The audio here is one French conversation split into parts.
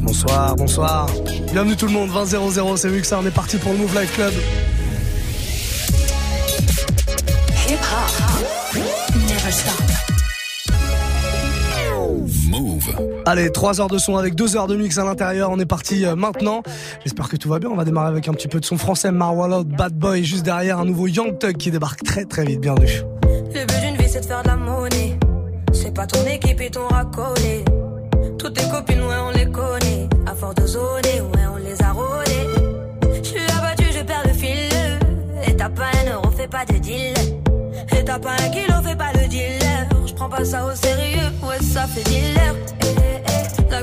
Bonsoir, bonsoir. Bienvenue tout le monde, 20 00, c'est Muxa, on est parti pour le Move Life Club. Hip hop. Never stop. Move. Allez, 3 heures de son avec 2 heures de mix à l'intérieur. On est parti euh, maintenant. J'espère que tout va bien. On va démarrer avec un petit peu de son français Marwallah, Bad Boy. Juste derrière, un nouveau Young Thug qui débarque très très vite. Bienvenue. Le but d'une vie, c'est de faire de la monnaie. Pas ton équipe et ton racolé. Toutes tes copines, ouais, on les connaît. À force de zoner, ouais, on les a rôlées. Je suis abattu, je perds le fil. Et t'as pas un euro, fais pas de deal. Et t'as pas un kilo, fais pas le dealer. Je prends pas ça au sérieux, ouais, ça fait dealer. Eh, eh, eh. La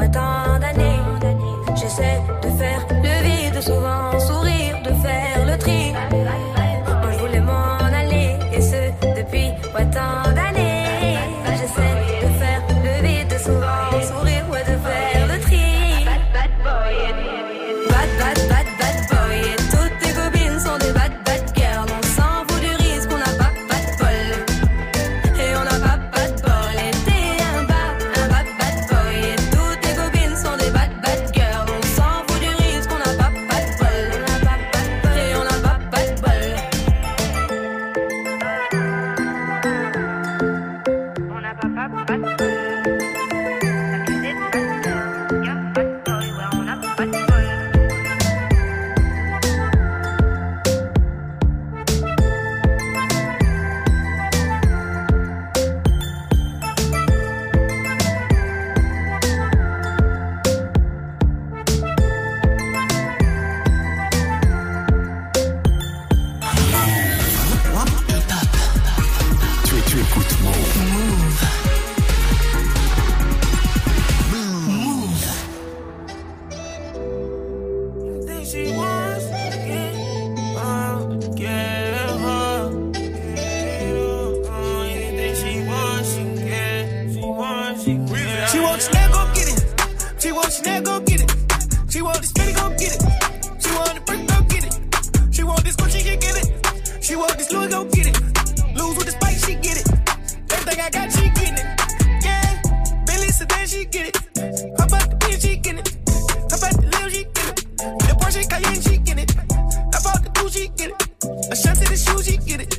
Depuis autant d'années. J'essaie de want Chanel, go get it. She want this penny, go get it. She want the brick, go get it. She want this Gucci, she get it. She want this Louis, go get it. Lose with the spike, she get it. Everything I got, she get it. Yeah, Bentley sedan, she get it. Hop out the Benz she get it. Hop out the Lil, she get it. The Porsche Cayenne, she get it. I bought the Gucci get it. A shot to the shoes, she get it.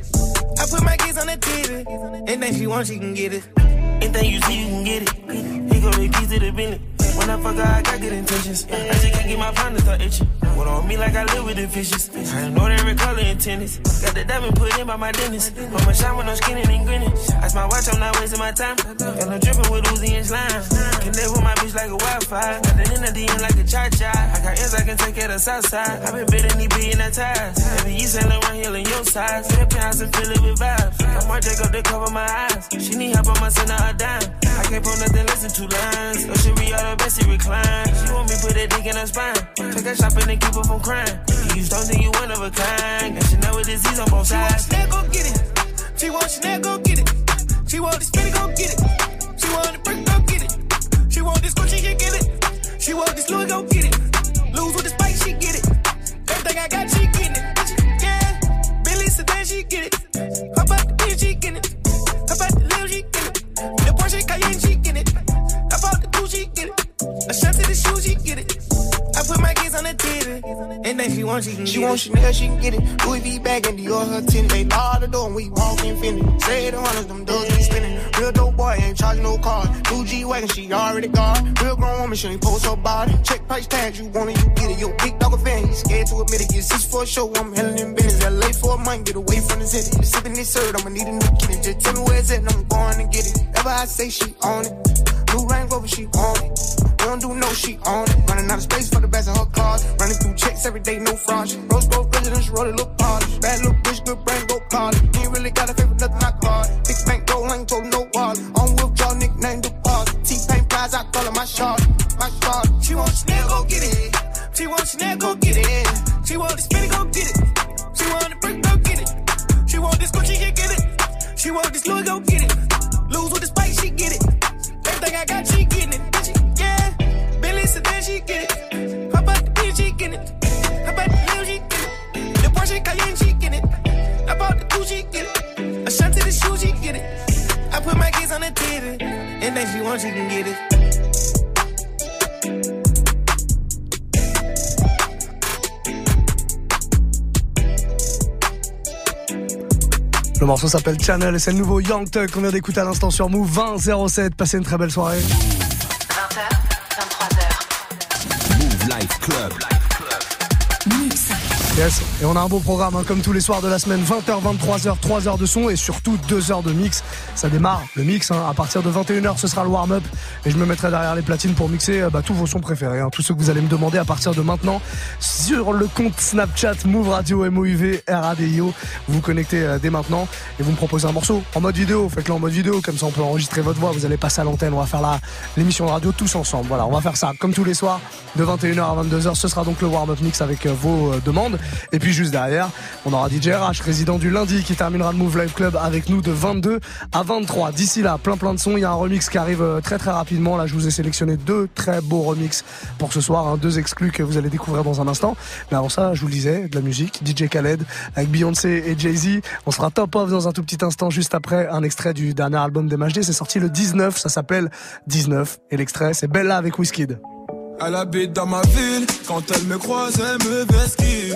I put my kids on the titty, and then she wants, she can get it. I just can't get my partners to itching. What on me like I live with the fishes. I know tennis. Got the diamond put in by my dentist. On my shine when I'm skinning and grinning. That's my watch, I'm not wasting my time. And I'm dripping with Uzi and slime. Connect with my bitch like a Wi Fi. Got the in the end like a cha cha. I got ends I can take at a south side. I've been bidding, he being that ties. And the east and around here on your side. Step pounds and fill it with vibes. Got my Jacob to cover my eyes. She need help, I'ma her a dime. I can't pull nothing less than two lines. Oh, she re all the best, she recline. She want me put that dick in her spine. Take her shopping and keep her from crying. You stones and you one of a kind. Now with disease on both sides. She want Chanel, go get it. She want Chanel, go get it. She want this spinning, go get it. She want the brick, go get it. She want this Gucci, she get it. She want this Louis, go get it. Lose with the spike, she get it. Everything I got, she get it. Bitch, yeah, Billy Sedan, she get it. Hop out the bitch, she get it. Hop out the Lil, she get it. The Porsche Cayenne, she get it. Hop out the coupe, she get it. A shot to the shoes, she get it wants she can She wants Chanel, she can get it. Louis V bag and Dior her tenant. They lock the door and we walk in, infinity. Say the hunters, them doors be spinning. Real dope boy, ain't charging no car. Blue G wagon, she already got. Real grown woman, she ain't post her body. Check price tags, you want it, you get it. Yo, big dog a fan, he scared to admit it. Get six for a show, I'm hellin' in business. LA for a month, get away from the city. Sipping this syrup, I'ma need a new kitty. Just tell me where it's at, and I'm going to get it. Ever I say she on it. New Range Rover, she on it. We don't do no, she on it. Running out of space for the best of her cars. Running through checks every day, no fraud. Rose gold presidents, roll it, look polished. Bad look, bitch, good brain, go college. Ain't really got a favorite, nothing I call it. Big bank, gold, I ain't told no wallet. On withdraw, nickname deposit. T-Pain prize, I call it my shot. My shot. She want Chanel, go get it. She want Chanel, go get it. She want the spinning, go get it. She want the brick, go get it. She want this Gucci, she get it. She want this Louis, go get it. She get it? I put my kids on the TV. Anything she wants, she can get it. Le morceau s'appelle Channel et c'est le nouveau Young Tuck qu'on vient d'écouter à l'instant sur Move 2007. Passez une très belle soirée. 20h, 23h. Move Life Club. Yes, et on a un beau programme hein, comme tous les soirs de la semaine, 20h, 23h, 3h de son et surtout 2 heures de mix. Ça démarre le mix, hein, à partir de 21h ce sera le warm-up et je me mettrai derrière les platines pour mixer euh, bah, tous vos sons préférés, hein, tous ceux que vous allez me demander à partir de maintenant sur le compte Snapchat Move Radio MOUV RADIO. Vous vous connectez euh, dès maintenant et vous me proposez un morceau en mode vidéo, faites-le en mode vidéo, comme ça on peut enregistrer votre voix, vous allez passer à l'antenne, on va faire l'émission de radio tous ensemble. Voilà, on va faire ça comme tous les soirs de 21h à 22h, ce sera donc le warm-up mix avec euh, vos demandes. Et puis juste derrière, on aura DJ RH, résident du lundi, qui terminera le Move Live Club avec nous de 22 à 23. D'ici là, plein plein de sons. Il y a un remix qui arrive euh, très très rapidement. Là, je vous ai sélectionné deux très beaux remix pour ce soir, hein, deux exclus que vous allez découvrir dans un instant. Mais avant ça, je vous le disais, de la musique, DJ Khaled avec Beyoncé et Jay-Z. On sera top off dans un tout petit instant, juste après un extrait du dernier album d'MHD. C'est sorti le 19, ça s'appelle 19. Et l'extrait, c'est Bella avec Wizkid. Elle habite dans ma ville, quand elle me croise, elle me vesquille.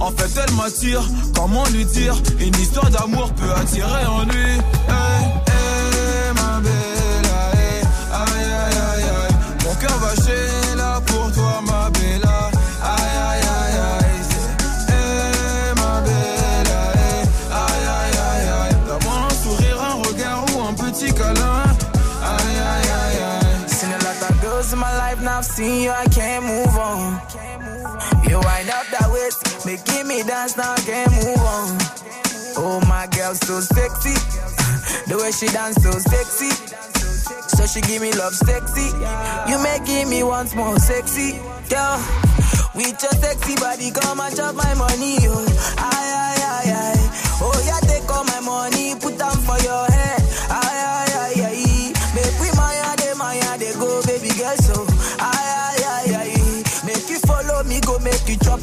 En fait, elle m'attire, comment lui dire? Une histoire d'amour peut attirer en lui. Hey, ma hey, aïe, aïe, aïe, aïe. Mon cœur va chez là pour toi, ma belle. Aïe, aïe, aïe, aïe. c'est, Hey, ma hey, aïe, aïe, aïe, aïe. Donne-moi un sourire, un regard ou un petit câlin. Aïe, aïe, aïe, aïe. Seen a lot of girls in my life, now I've seen you, I can't move making me dance, now I can't move on. Oh, my girl, so sexy. The way she dance, so sexy. So she give me love sexy. You making me once more sexy. Girl, with your sexy body, come and chop my money, oh. Aye, aye, aye, aye. Oh, yeah, take all my money, put them for your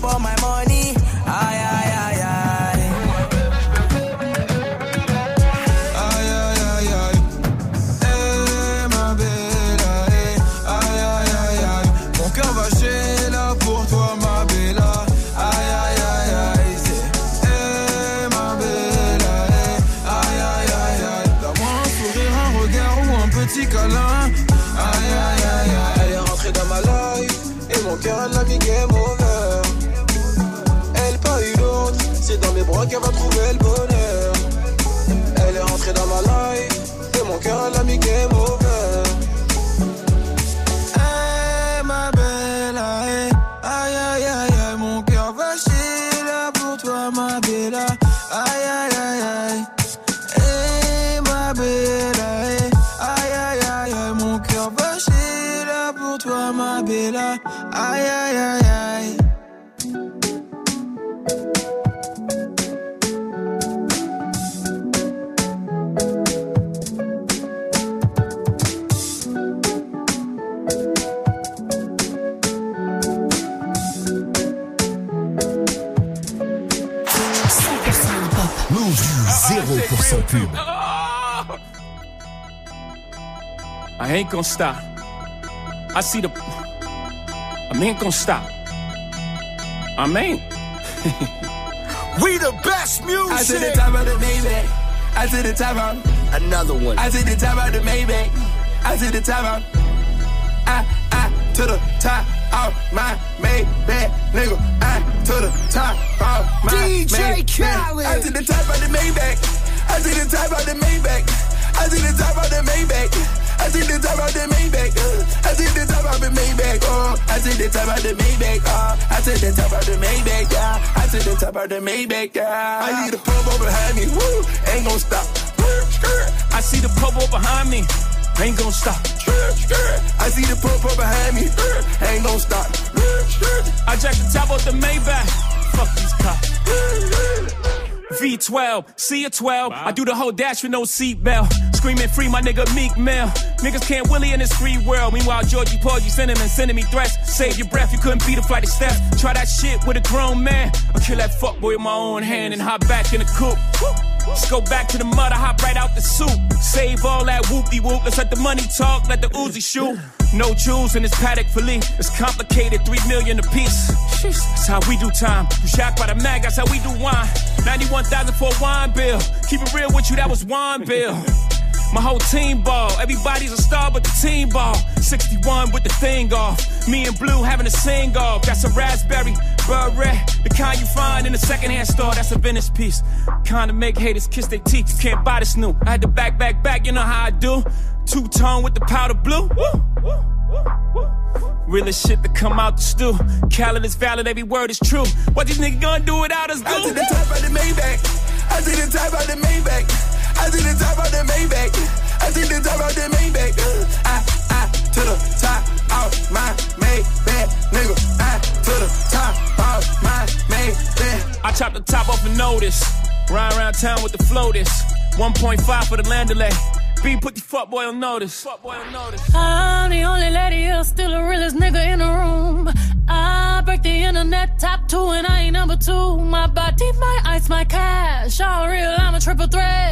up all my money. I, am. Qu'elle va trouver le bonheur. Elle est rentrée dans ma life Et mon cœur elle a mis game over I ain't gonna stop. I see the. I ain't gonna stop. I mean. we the best music. I see the top of the Maybach. I see the top of another one. I see the top of the Maybach. I see the top of. I I to the top of my Maybach, nigga. I to the top of my DJ Khaled. I see the top of the Maybach. I see the top of the Maybach. I see the top of the Maybach. I see the top of the Maybach. Uh. I see the top of the Maybach. Oh, I see the top of the Maybach. Uh. I see the top of the Maybach. Yeah. I see the top of the Maybach. Yeah. I need a purple behind me. Woo, ain't gon' stop. I see the purple behind me. Ain't gon' stop. I see the purple behind me. Ain't gon' stop. I jack the top of the Maybach. Fuck these cops. V12, C a 12. Wow. I do the whole dash with no seatbelt. Screaming free, my nigga Meek Mill. Niggas can't Willie in this free world. Meanwhile, Georgie Porgy sending and sending me threats. Save your breath, you couldn't beat a flight of steps. Try that shit with a grown man. I'll kill that fuckboy with my own hand and hop back in the coupe. Just go back to the mud, I hop right out the soup. Save all that whoopty whoop. Let's let the money talk, let the Uzi shoot. No jewels in this paddock for Lee. It's complicated, three million a piece. That's how we do time. You shocked by the mag, that's how we do wine. 91,000 for a wine bill. Keep it real with you, that was wine bill. My whole team ball. Everybody's a star but the team ball. 61 with the thing off. Me and Blue having a sing off. That's a raspberry beret. The kind you find in a secondhand store. That's a Venice piece. Kind of make haters kiss their teeth. You can't buy this new. I had to back, back, back. You know how I do. Two tone with the powder blue. Woo, woo, woo, Realest shit to come out the stew. Khaled is valid, every word is true. What these niggas gonna do without us? Do? I see the top of the Maybach. I see the top of the Maybach. I see the top of the Maybach. I see the top of the Maybach. Uh, I, I, to the top of my Maybach. Nigga, I, to the top of my Maybach. I chop the top off a notice. Ride around town with the floaters. 1.5 for the land delay. B put the fuck boy on notice. Fuck boy on notice. I'm the only lady here, still the realest nigga in the room. I break the internet top two and I ain't number two. My body, my ice, my cash. All real, I'm a triple threat.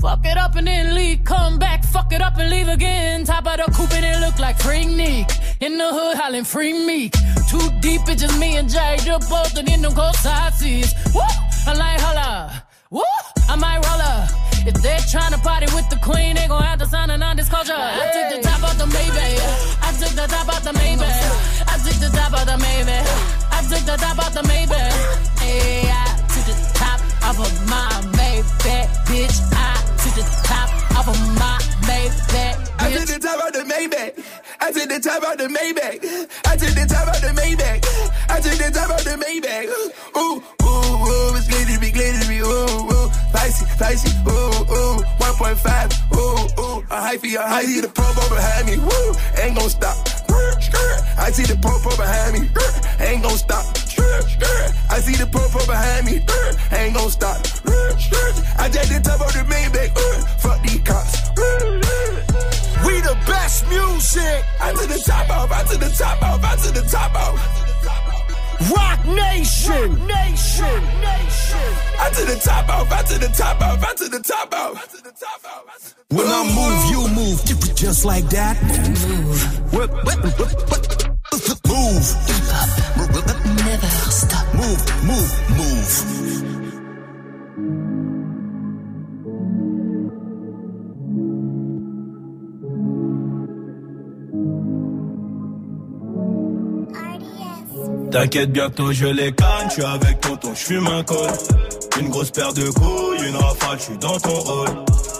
Fuck it up and then leave, come back, fuck it up and leave again. Top of the coupe and it look like free Nick. In the hood, hollering free Meek. Too deep, it's just me and Jay, just both and in them cold sides. Woo! I like holla. Woo! I might roll up. If they're trying to party with the queen, they gon' have to sign a non-disclosure. I took the top off the Maybach. I took the top off the Maybach. I took the top off the Maybach. I took the top off the Maybach. Hey, I took the top off of my Maybach, bitch. I took the top of my Maybach, bitch. I took the top off the Maybach. I took the top off the Maybach. I took the top off the Maybach. I took the top off the Maybach. Ooh, ooh, ooh, it's glittery, glittery, ooh, ooh. Dicey, dicey, ooh, ooh. 1.5, ooh, ooh. A hyphy, a hyphy. I the promo behind me, woo. Ain't gon' stop. I see the popo behind me, ain't gon' stop. I see the purple behind me, ain't gon' stop. I just the top of the main Maybach, fuck these cops. We the best music. I to the top off, I to the top off, I to the top off. Rock Nation, Nation, Nation. I to the top off, I to the top off, I to the top off. When I move, you move, just like that. Move. Move. Never stop. Move, move, move. T'inquiète, bientôt je les canne, suis avec tonton, je fume un col. Une grosse paire de couilles, une rafale, je suis dans ton rôle.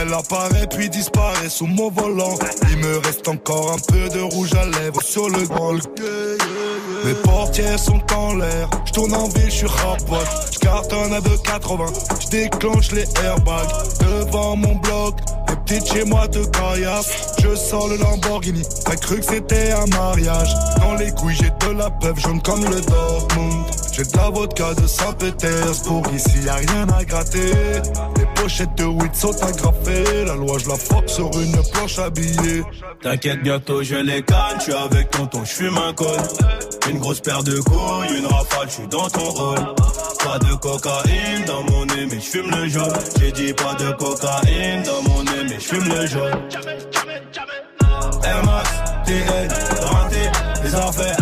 Elle apparaît puis disparaît sous mon volant. Il me reste encore un peu de rouge à lèvres sur le grand. Mes portières sont en l'air, je tourne en ville, je suis rapote. Je cartonne à 2,80, je déclenche les airbags devant mon bloc. Les petites chez moi te caillassent, je sors le Lamborghini. T'as cru que c'était un mariage? Dans les couilles, j'ai de la peuple jaune comme le Dortmund. J'ai de la vodka de Saint-Pétersbourg, ici y a rien à gratter. Les pochettes de weed sont agrafées, la loi je la frappe sur une planche habillée. T'inquiète, bientôt je les canne, je suis avec tonton, je fume un col. Une grosse paire de couilles, une rafale, je suis dans ton rôle. Pas de cocaïne dans mon nez, mais je fume le jaune. J'ai dit pas de cocaïne dans mon nez, mais je fume le jaune. Air Max, TN, raté, les affaires.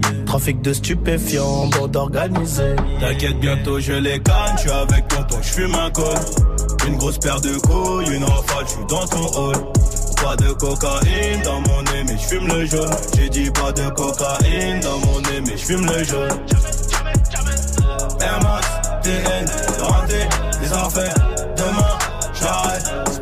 Trafic de stupéfiants, bande organisée. T'inquiète, bientôt je les gagne, je suis avec tonton, je fume un col. Une grosse paire de couilles, une rafale, je suis dans ton hall. Pas de cocaïne dans mon nez, mais je fume le jaune. J'ai dit pas de cocaïne dans mon nez, mais je fume le jaune. Air Max, TN, les affaires. Demain, j'arrête,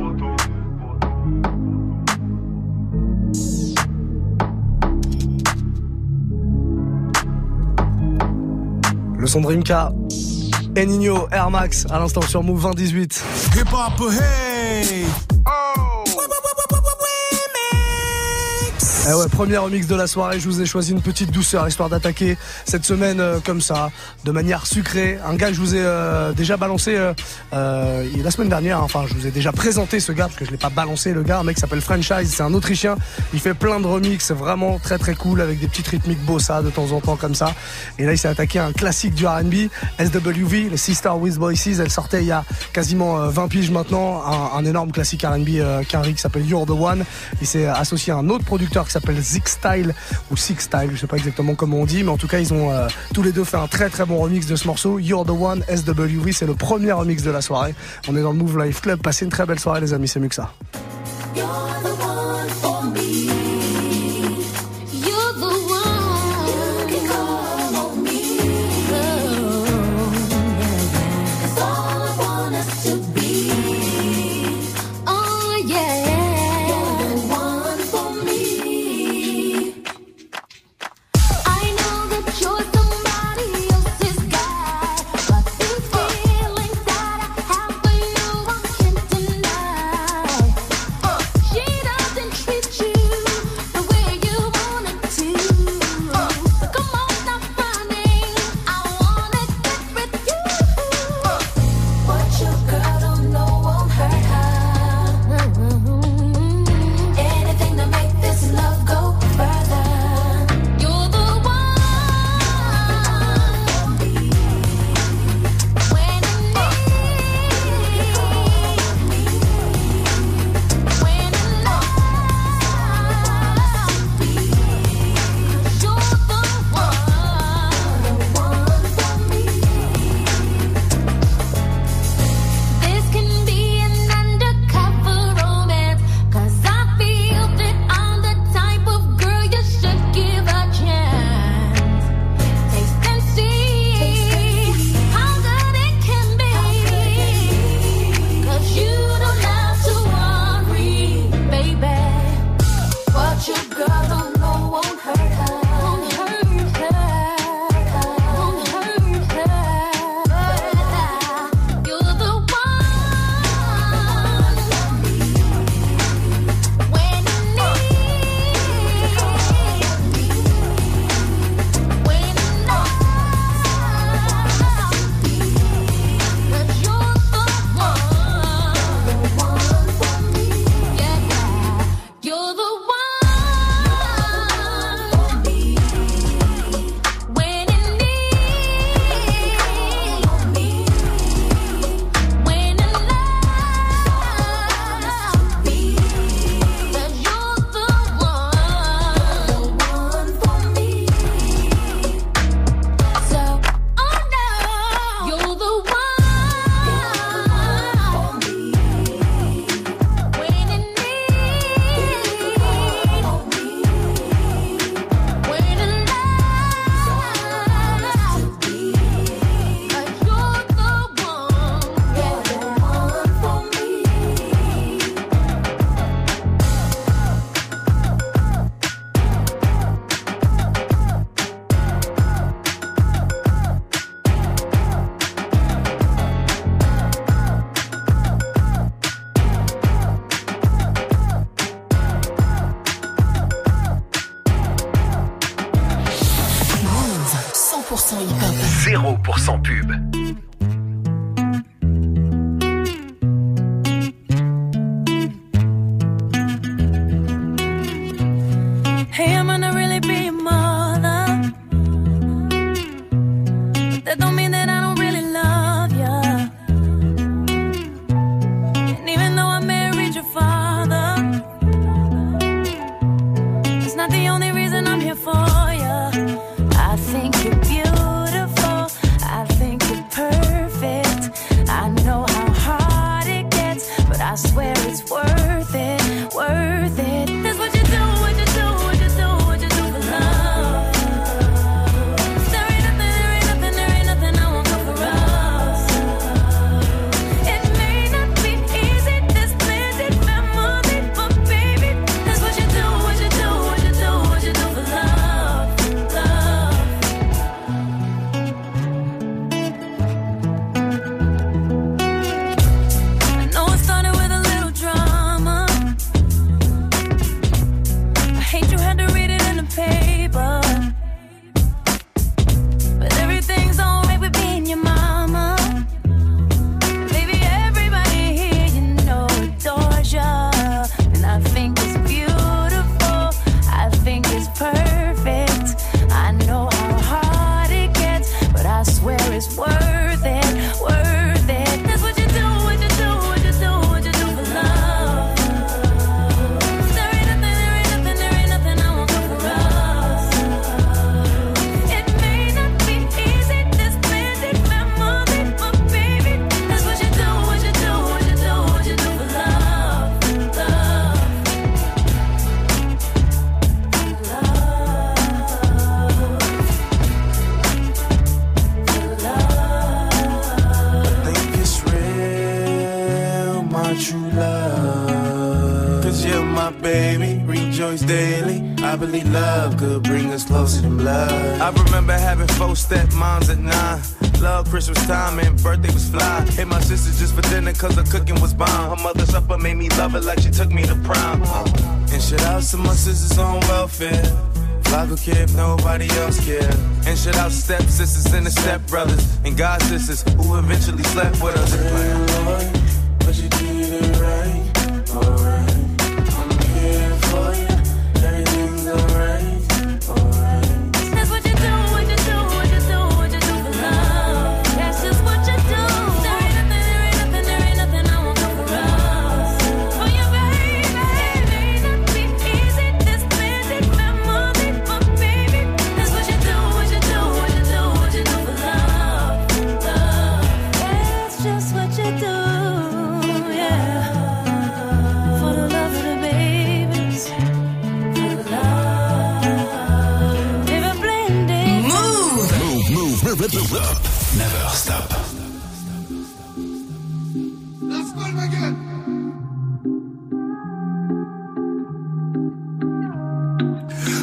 Le son de Rimka. Et Nino, Air Max, à l'instant sur Move 2018. Hip hop, hey! Eh ouais, premier remix de la soirée, je vous ai choisi une petite douceur histoire d'attaquer cette semaine euh, comme ça, de manière sucrée. Un gars que je vous ai euh, déjà balancé euh, euh, la semaine dernière, hein. enfin je vous ai déjà présenté ce gars parce que je l'ai pas balancé le gars, un mec qui s'appelle Franchise, c'est un Autrichien, il fait plein de remix, vraiment très très cool avec des petites rythmiques bossa de temps en temps comme ça. Et là il s'est attaqué à un classique du R&B, SWV, les Sister with Voices, elle sortait il y a quasiment euh, 20 piges maintenant, un, un énorme classique R&B euh, qu'un qui s'appelle You're the One. Il s'est associé à un autre producteur s'appelle Zig Style ou Six Style, je sais pas exactement comment on dit, mais en tout cas ils ont euh, tous les deux fait un très très bon remix de ce morceau. You're the One, SWV, c'est le premier remix de la soirée. On est dans le Move Life Club, passez une très belle soirée les amis, c'est mieux que ça. Love could bring us closer than blood. I remember having four stepmoms at nine. Love Christmas time and birthday was fly. Hit my sister just for dinner cause the cooking was bomb. Her mother supper made me love it like she took me to prom. And shout out to my sisters on welfare. Could care if nobody else care. And shout out step sisters and the step brothers and god sisters who eventually slept with us. Lord,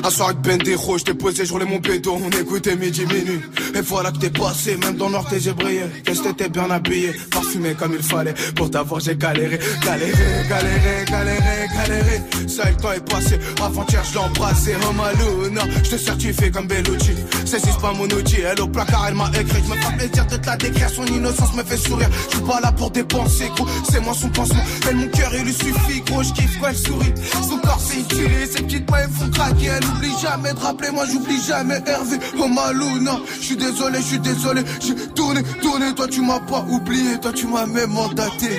Un soir avec Bendero, je t'ai posé, je roulais mon béton, on écoutait midi minuit. Et voilà que t'es passé, même dans l'or j'ai brillé. Qu'est-ce que t'étais bien habillé, parfumé comme il fallait. Pour t'avoir j'ai galéré, galéré, galéré, galéré, galéré. Ça le temps est passé, avant-hier je l'ai embrassé. Oh Maluna, je te certifie comme Bellucci. Saisis pas mon outil, elle au placard elle m'a écrit. Je me fais plaisir de te la décrire, son innocence me fait sourire. Je suis pas là pour dépenser, gros, c'est moi son pansement. Elle mon cœur il lui suffit, gros, je kiffe quand elle sourit. Son corps c'est utile, ses petites mains elles font craquer. Elle oublie jamais de rappeler, moi j'oublie jamais Hervé. Oh Maluna, je suis désolé, je suis désolé. J'ai tourné, tourné, toi tu m'as pas oublié, toi tu m'as même mandaté.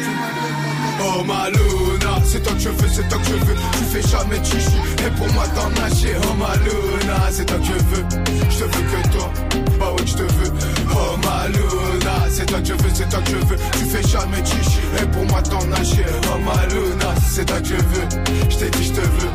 Oh Maluna, c'est toi que je veux, c'est toi que je veux. Tu fais jamais chichi, et pour moi t'en nager. Oh Maluna, c'est toi que je veux. Je te veux que toi, bah ouais, je te veux. Oh Maluna, c'est toi que je veux, c'est toi que je veux. Tu fais jamais chichi, et pour moi t'en nager. Oh Maluna, c'est toi que je veux. Je t'ai dit, je te veux,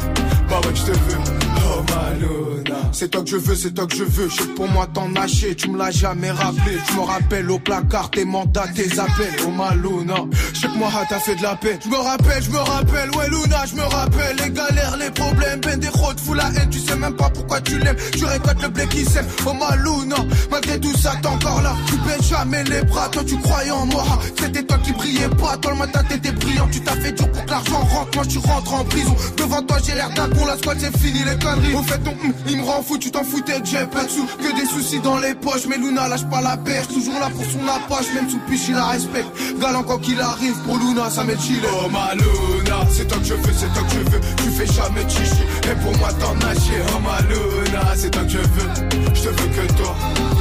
bah ouais, je te veux. Oh Maluna, c'est toi que je veux, c'est toi que je veux. Je pour moi t'en nager, tu me l'as jamais rappelé. Tu me rappelles au placard tes mandats, tes appels. Oh Maluna, je sais que moi t'as fait de la peine. Je me rappelle, je me rappelle, ouais Luna, je me rappelle. Les galères, les problèmes, ben des routes, fous la haine. Tu sais même pas pourquoi tu l'aimes. Tu récoltes le blé qui sème. Oh Maluna, malgré tout ça t'es encore là. Tu baisses jamais les bras, toi tu croyais en moi. C'était toi qui brillais pas, toi le matin t'étais brillant. Tu t'as fait dur pour que l'argent rentre, moi tu rentres en prison. Devant toi j'ai l'air d'un con, la squad c'est fini les conneries. Au fait ton hum, il me rend fous, tu t'en foutais que j'ai pas de sous, que des soucis dans les poches. Mais Luna lâche pas la perche, toujours là pour son approche, même sous piche, il la respecte. Galant quand qu'il arrive, pour Luna, ça m'est chill. Oh ma Luna, c'est toi que je veux, c'est toi que je veux. Tu fais jamais chichi, et pour moi t'en as chier. Oh ma Luna, c'est toi que je veux. Je te veux que toi,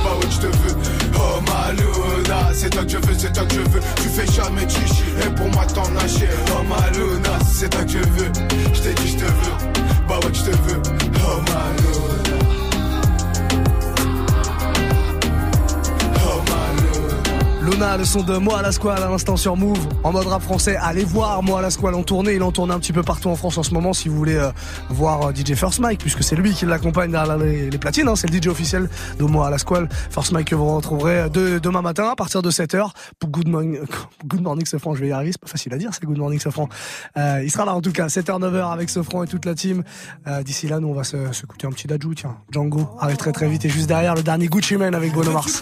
bah ouais, je te veux. Oh ma Luna, c'est toi que je veux, c'est toi que je veux. Tu fais jamais chichi, et pour moi t'en as chier. Oh ma Luna, c'est toi que je veux. Je t'ai dit, je te veux. Bah ouais, je te veux. Oh ma Luna. Le son de Moi à la Squale à l'instant sur Move, en mode rap français. Allez voir Moi à la Squale en tournée. Il en tourne un petit peu partout en France en ce moment si vous voulez euh, voir euh, DJ First Mike, puisque c'est lui qui l'accompagne derrière les, les platines. Hein, c'est le DJ officiel de Moi à la Squale. First Mike que vous retrouverez euh, de, demain matin à partir de 7h pour Good Morning, Good Morning Sofran. Je vais y arriver, c'est pas facile à dire, c'est Good Morning Sofran. Euh, il sera là en tout cas, 7h, 9h avec Sofran et toute la team. D'ici là, nous on va se, se écouter un petit Dajou, tiens. Django arrive très très vite et juste derrière le dernier Gucci Mane avec Bruno Mars.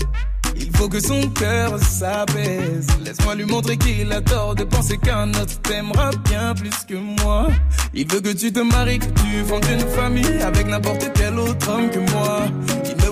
que son cœur s'apaise. Laisse-moi lui montrer qu'il a tort de penser qu'un autre t'aimera bien plus que moi. Il veut que tu te maries, que tu fondes une famille Avec n'importe quel autre homme que moi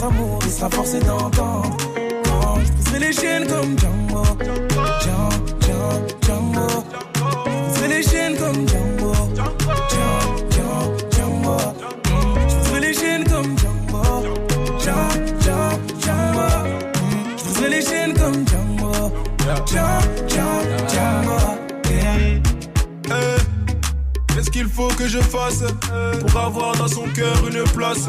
notre amour Il sera forcé d'entendre. Quand je briserai les chaînes comme Django. Django, Django, Je briserai les chaînes comme Django. Django, Django. Je briserai les chaînes comme Django. Django, Django. Je les chaînes comme Django. Django, Django, Qu'est-ce qu'il faut que je fasse pour avoir dans son cœur une place?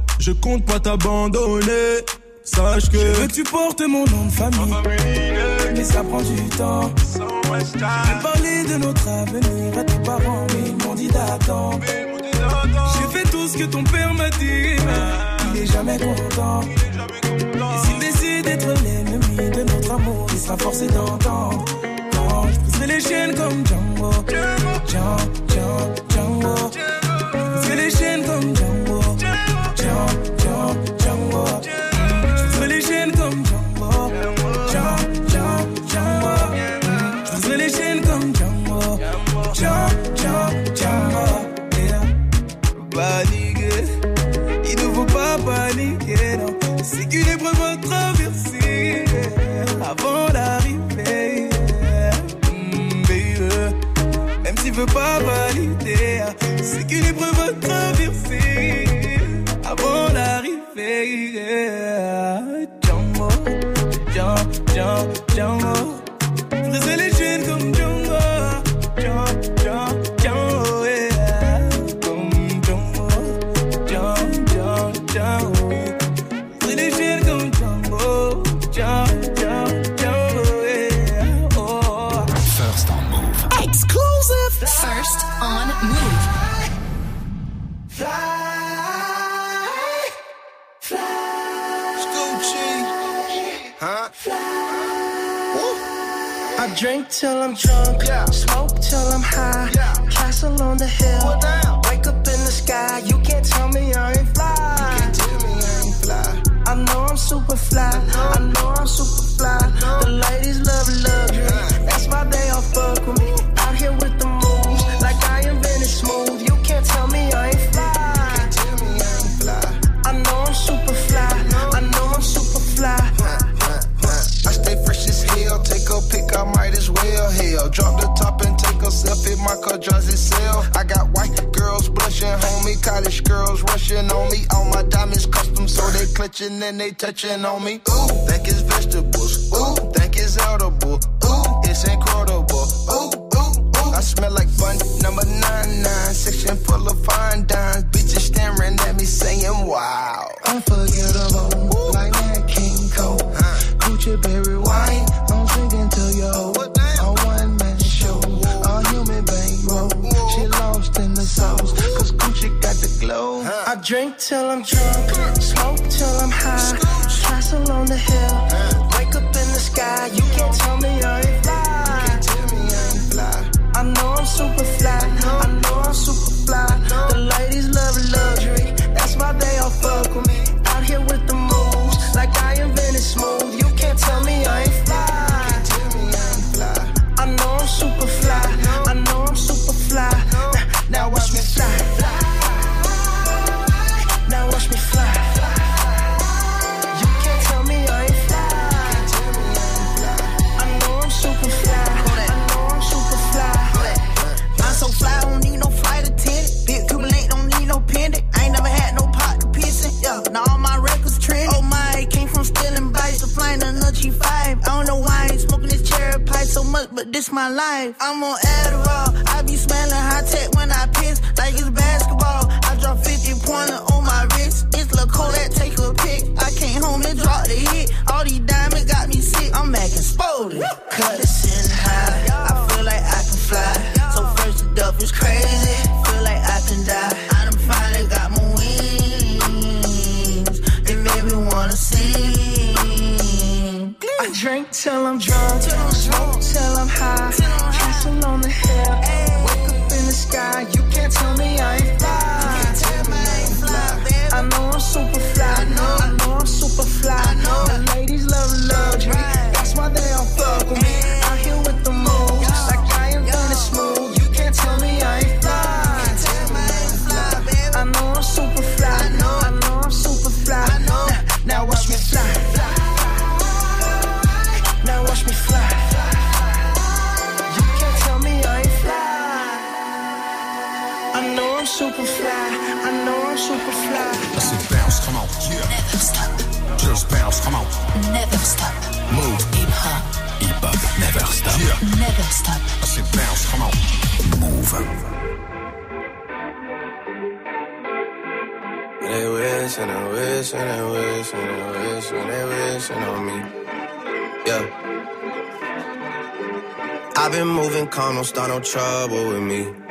Je compte pas t'abandonner. Sache que. Je veux que tu portes mon nom de famille. Mais ça prend du temps. J'ai parlé de notre avenir à tes parents, mais ils m'ont dit d'attendre. J'ai fait tout ce que ton père m'a dit, mais il est jamais content. Et s'il décide d'être l'ennemi de notre amour, il sera forcé d'entendre. Je briserai les chaînes comme Django, Django, Django, Django. Django, Django. Yeah. Paniquer, il ne faut pas paniquer, non. C'est qu'une épreuve avant. Mm, baby. Même s'il veut pas valider, c'est qu'une épreuve à avant d'arriver. yeah. Django, Django, Django, till I'm drunk, yeah. smoke till I'm high, yeah. castle on the hill. touching and they touching on me. Ooh, think it's vegetables. Ooh, think it's edible. Ooh, it's incredible. Ooh, ooh, ooh. I smell like bun number nine nine, section full of super fly. I know I'm super fly. I said bounce, come on. Yeah. Never stop. Just bounce, come on. Never stop. Move. Hip hop. Hip hop. Never stop. Yeah. Never stop. I said bounce, come on. Move. They wishing and wishing and wishing and wishing they wishing on me. Yeah. I've been moving calm, don't start no trouble with me.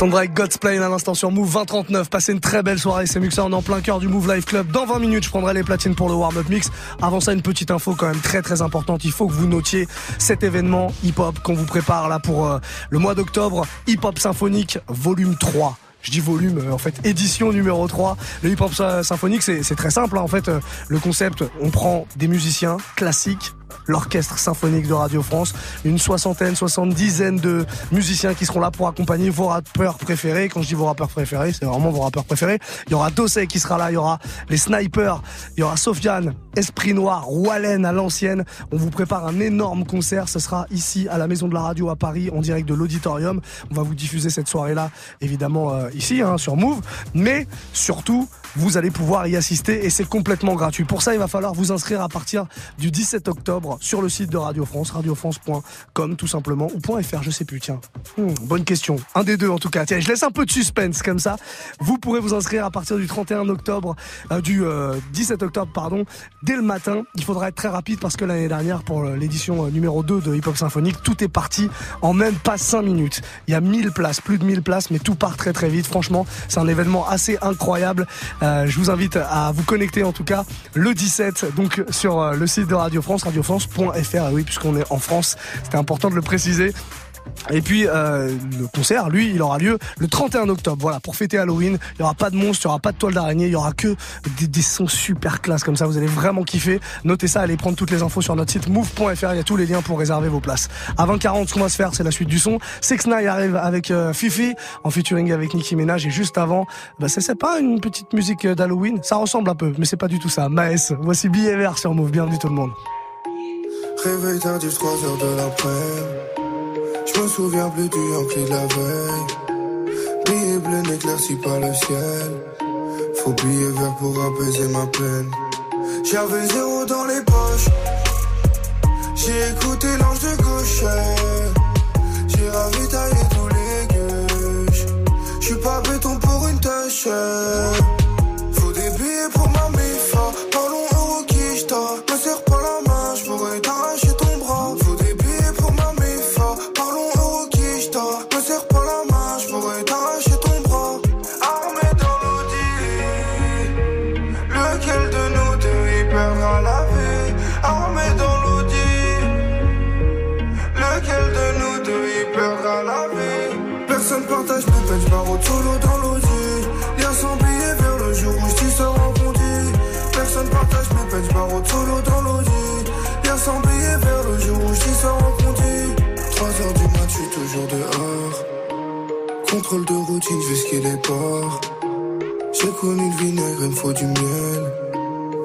Sandra God's Plane à l'instant sur Move 2039. Passez une très belle soirée, c'est Muxa, on est en plein cœur du Move Live Club. Dans 20 minutes, je prendrai les platines pour le warm-up mix. Avant ça, une petite info quand même très très importante. Il faut que vous notiez cet événement hip-hop qu'on vous prépare là pour euh, le mois d'octobre. Hip-hop symphonique volume 3 je dis volume, euh, en fait, édition numéro 3. Le hip-hop symphonique, c'est très simple. Hein. En fait, euh, le concept, on prend des musiciens classiques l'orchestre symphonique de Radio France. Une soixantaine, soixante-dizaine de musiciens qui seront là pour accompagner vos rappeurs préférés. Quand je dis vos rappeurs préférés, c'est vraiment vos rappeurs préférés. Il y aura Dossé qui sera là, il y aura les snipers, il y aura Sofiane, Esprit Noir, Wallen à l'ancienne. On vous prépare un énorme concert. Ce sera ici à la Maison de la Radio à Paris, en direct de l'auditorium. On va vous diffuser cette soirée-là, évidemment euh, ici, hein, sur Move. Mais surtout, vous allez pouvoir y assister et c'est complètement gratuit. Pour ça, il va falloir vous inscrire à partir du 17 octobre sur le site de Radio France, radiofrance.com tout simplement, ou .fr, je sais plus, tiens. Hmm, bonne question. Un des deux en tout cas. Tiens, je laisse un peu de suspense comme ça. Vous pourrez vous inscrire à partir du 31 octobre, euh, du 17 euh, octobre, pardon, dès le matin. Il faudra être très rapide parce que l'année dernière, pour l'édition euh, numéro 2 de Hip Hop Symphonique, tout est parti en même pas 5 minutes. Il y a 1000 places, plus de 1000 places, mais tout part très très vite. Franchement, c'est un événement assez incroyable. Je vous invite à vous connecter en tout cas le 17 donc sur le site de Radio France, radiofrance.fr. Ah oui, puisqu'on est en France, c'était important de le préciser. Et puis euh, le concert, lui, il aura lieu le 31 octobre. Voilà, pour fêter Halloween, il y aura pas de monstres, il y aura pas de toile d'araignée, il y aura que des, sons super classe comme ça. Vous allez vraiment kiffer. Notez ça, allez prendre toutes les infos sur notre site move.fr. Il y a tous les liens pour réserver vos places. À 20h40, ce qu'on va se faire, c'est la suite du son. Sex Nine arrive avec euh, Fifi en featuring avec Nicki Minaj et juste avant, bah c'est pas une petite musique d'Halloween. Ça ressemble un peu, mais c'est pas du tout ça. Maes, voici billet vert sur Move. Bienvenue tout le monde. Réveil tardif 3 heures de l'après je me souviens plus du Yankee de la veille. Billet bleu n'éclairci par le ciel. Faut billet vert pour apaiser ma peine. J'avais zéro dans les poches. J'ai écouté l'ange de gauche. Solo dans l'audi. Y'a 100 billets vers le jour où j't'y sors en 3 heures du mat, j'suis toujours dehors. Contrôle de routine, skier les ports. J'ai connu le vinaigre, il me faut du miel.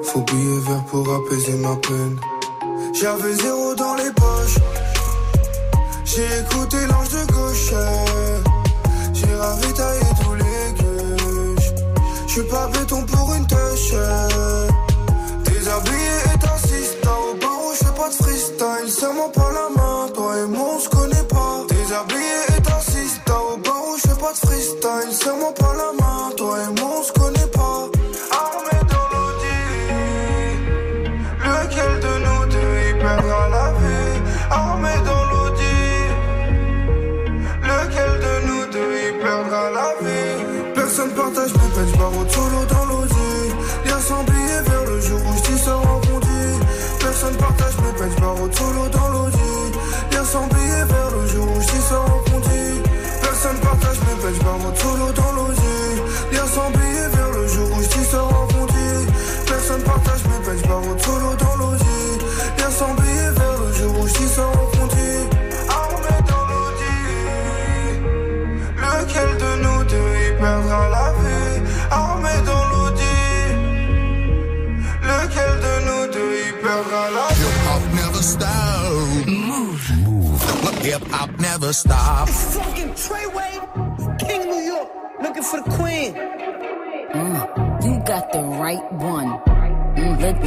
Faut billets vert pour apaiser ma peine. J'avais zéro dans les poches. J'ai écouté l'ange de gauche. J'ai ravitaillé tous les gueux. J'suis pas béton pour une tâche. sur Thủ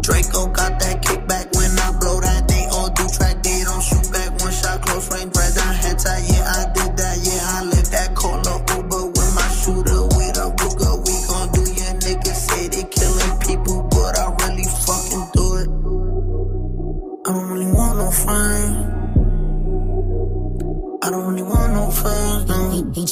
Draco got that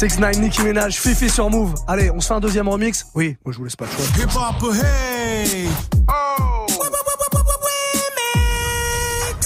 6 9 Nicki Minaj, Fifi sur Move. Allez, on se fait un deuxième remix Oui, moi je vous laisse pas le choix.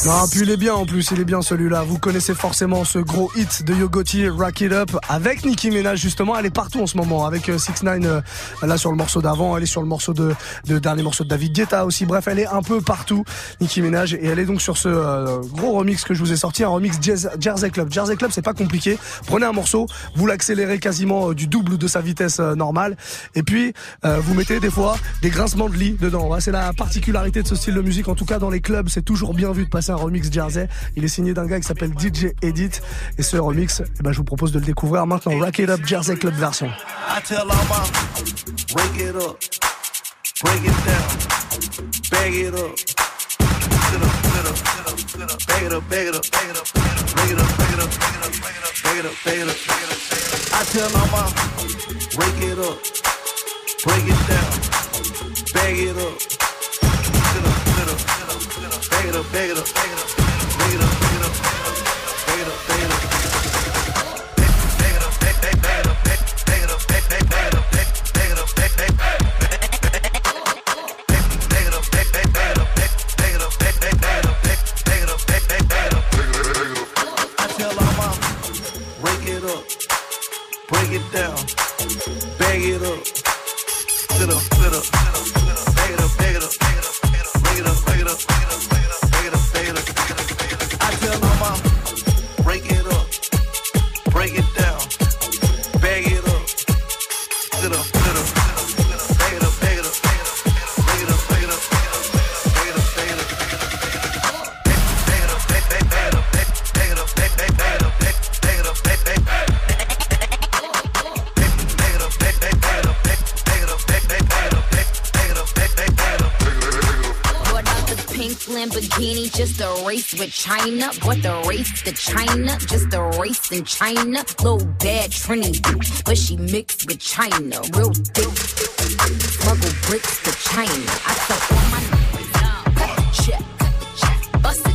Non, puis il est bien en plus, il est bien celui-là. Vous connaissez forcément ce gros hit de Yogoti, Rack It Up, avec Nicki Minaj justement. Elle est partout en ce moment, avec 6 9 là sur le morceau d'avant, elle est sur le morceau de, de dernier morceau de David Guetta aussi. Bref, elle est un peu partout, Nicki Minaj, et elle est donc sur ce euh, gros remix que je vous ai sorti, un remix jazz, Jersey Club. Jersey Club, c'est pas compliqué. Prenez un morceau, vous l'accélérez quasiment euh, du double de sa vitesse euh, normale, et puis euh, vous mettez des fois des grincements de lit dedans. C'est la particularité de ce style de musique. En tout cas, dans les clubs, c'est toujours bien vu de passer un remix jersey. Il est signé d'un gars qui s'appelle DJ Edit. Et ce remix, eh ben, je vous propose de le découvrir maintenant. Rack It Up Jersey Club version. I tell it up, I tell my mom, it up. It up, bag it up, bag it up, bag it up, bag it up, bag it up, bag it up. Break it down, bag it up, sit up, sit up, bag it up, Lamborghini, just a race with China. What the race to China? Just a race in China. Little bad Trini, but she mixed with China. Real thick. Smuggle bricks to China. I suck on my. Check, check, bust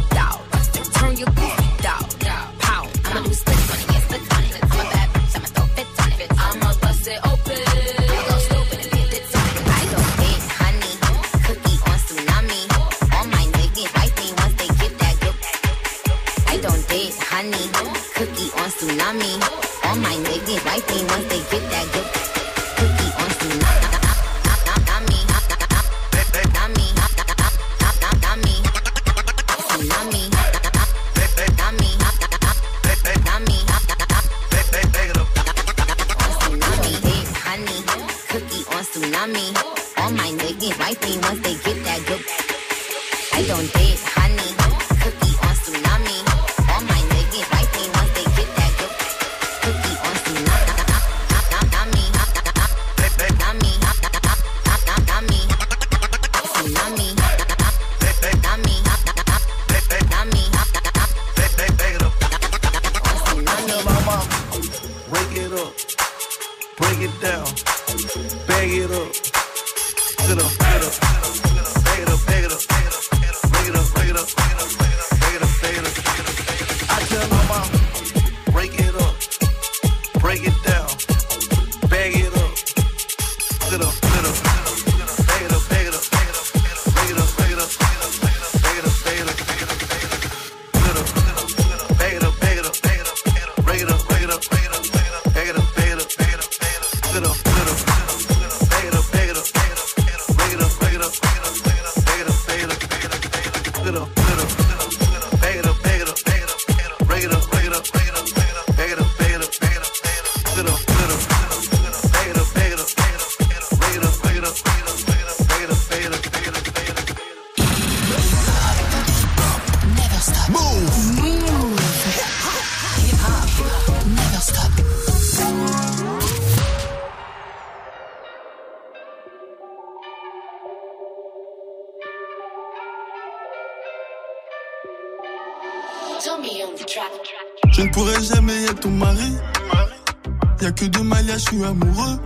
que de Malia, je suis amoureux.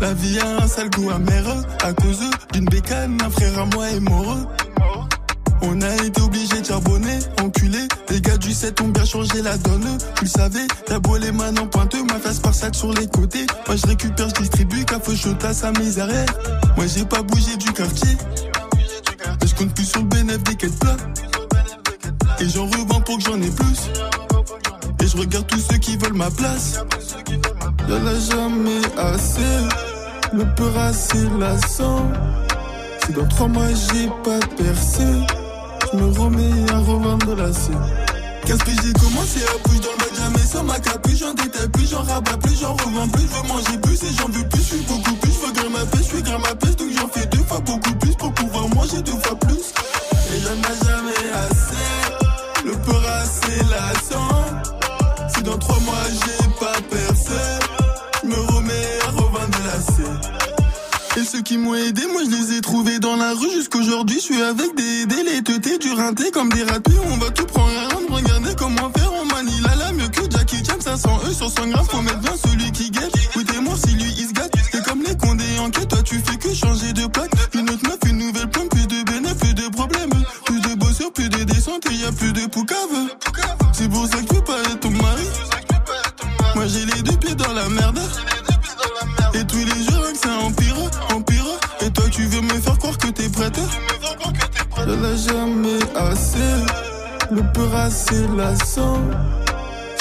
La vie a un sale goût amer à cause d'une bécane, un frère à moi est mort. On a été obligé de charbonner, enculé. Les gars du 7 ont bien changé la donne. Tu le savais, t'as beau les mains en pointeux, ma face par sac sur les côtés. Moi je récupère, je distribue, café à sa misère. Moi j'ai pas bougé du quartier. Mais je compte plus sur le bénéfice des quêtes plats? Et j'en revends pour que j'en ai plus. Je regarde tous ceux qui veulent ma place. Y'en a jamais assez. Le peur assez lassant. Si dans trois mois j'ai pas percé, je me remets à revendre la scène. Qu'est-ce que j'ai commencé à bouger dans le bac, jamais sans ma capuche, j'en détaille plus, j'en rabats plus, j'en revends plus, je veux manger plus et j'en veux plus, je suis beaucoup plus, je veux grimper ma pêche, je suis grimper ma pêche, donc j'en fais deux fois beaucoup plus pour pouvoir manger deux fois plus. Et j'en ai jamais ceux qui m'ont aidé, moi je les ai trouvés dans la rue jusqu'aujourd'hui. Je suis avec des délais, teutés, du rinté comme des ratés. On va tout prendre à rendre, regardez comment faire. On manie la mieux que Jackie Chan, 500 E sur 100 grammes. Faut mettre bien celui qui t'es mort si lui il se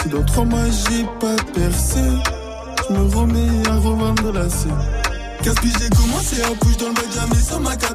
Si dans trois mois j'ai pas percé, me remets à revendre la scène. Gaspille, j'ai commencé à bouger dans le magasin, mais sans ma capuche,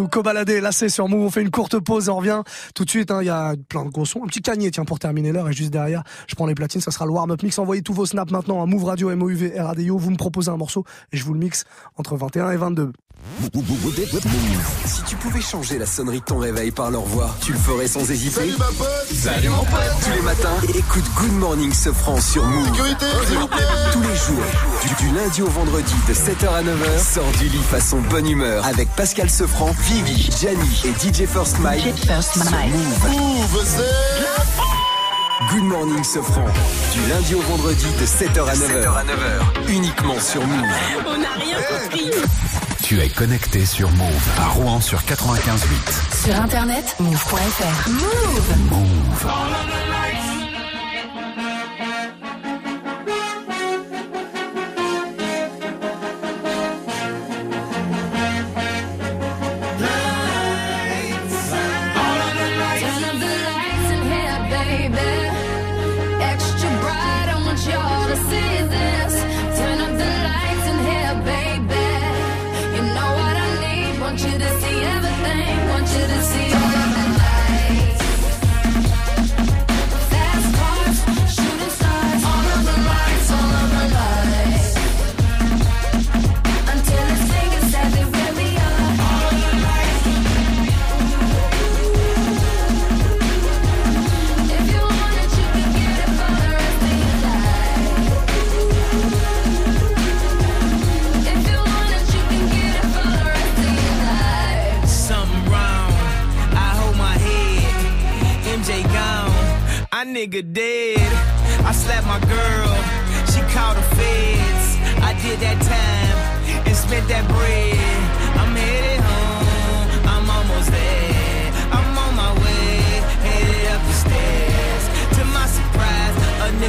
Là c'est sur Move. On fait une courte pause et on revient tout de suite. hein. Il y a plein de gros sons. Un petit canier, tiens, pour terminer l'heure. Et juste derrière, je prends les platines. Ça sera le warm-up mix. Envoyez tous vos snaps maintenant à Move Radio, MOUV, RADIO. Vous me proposez un morceau et je vous le mixe entre 21 et 22. Si tu pouvais changer la sonnerie de ton réveil par leur voix, tu le ferais sans hésiter. Salut ma pote Salut mon pote Tous les matins, écoute Good Morning Sofran sur Move. Sécurité, s'il vous plaît Tous les jours, du, du lundi au vendredi de 7h à 9h, sors du lit façon bonne humeur avec Pascal Sefranc, Gianni et DJ First Mike. Move. Move, c'est... Good Morning Sofran, du lundi au vendredi de 7h à 9h. Uniquement sur Move. On n'a rien compris. Tu es connecté sur Move à Rouen sur 95.8. Sur internet, move.fr. Move. Turn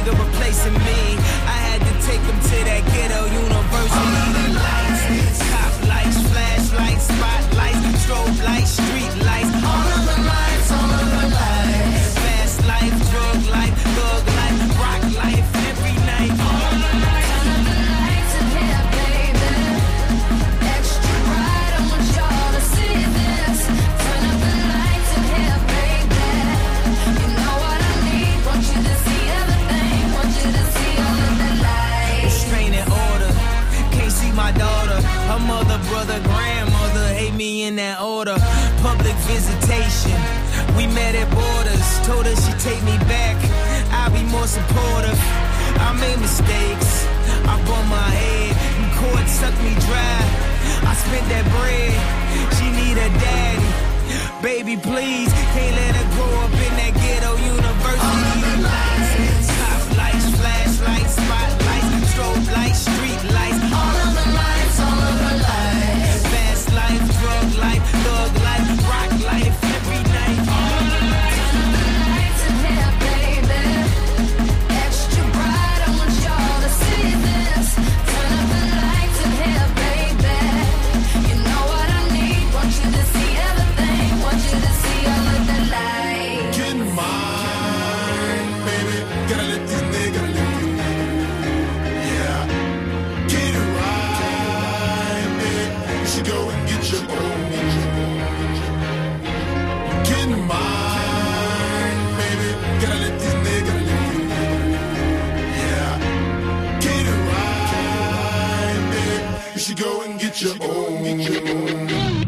nigga replacing me. I had to take him to that ghetto university. Visitation. We met at borders. Told her she'd take me back. I'll be more supportive. I made mistakes. I bumped my head. And court sucked me dry. I spent that bread. She need a daddy. Baby, please. Can't let her grow up in that ghetto university. Lights, top lights, flashlights, spotlights, strobe lights, street You should go and get your own.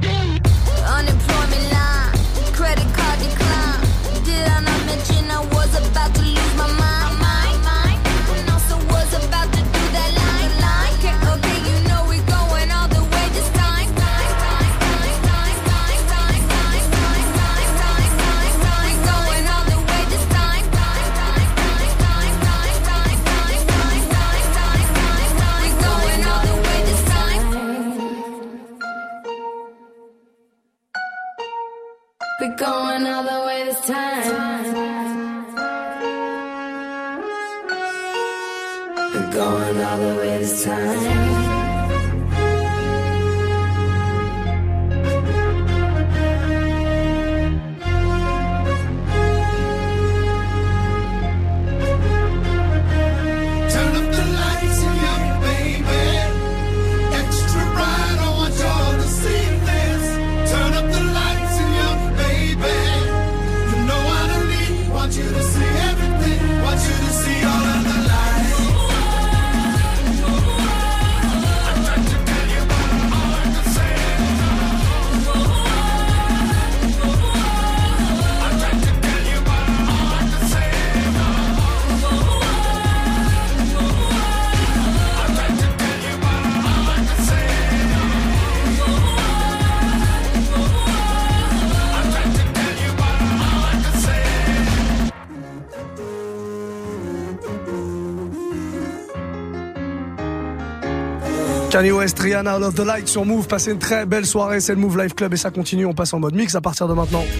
Kanye West, Rihanna, Love the Light sur Move. Passez une très belle soirée. C'est le Move Live Club et ça continue. On passe en mode mix à partir de maintenant.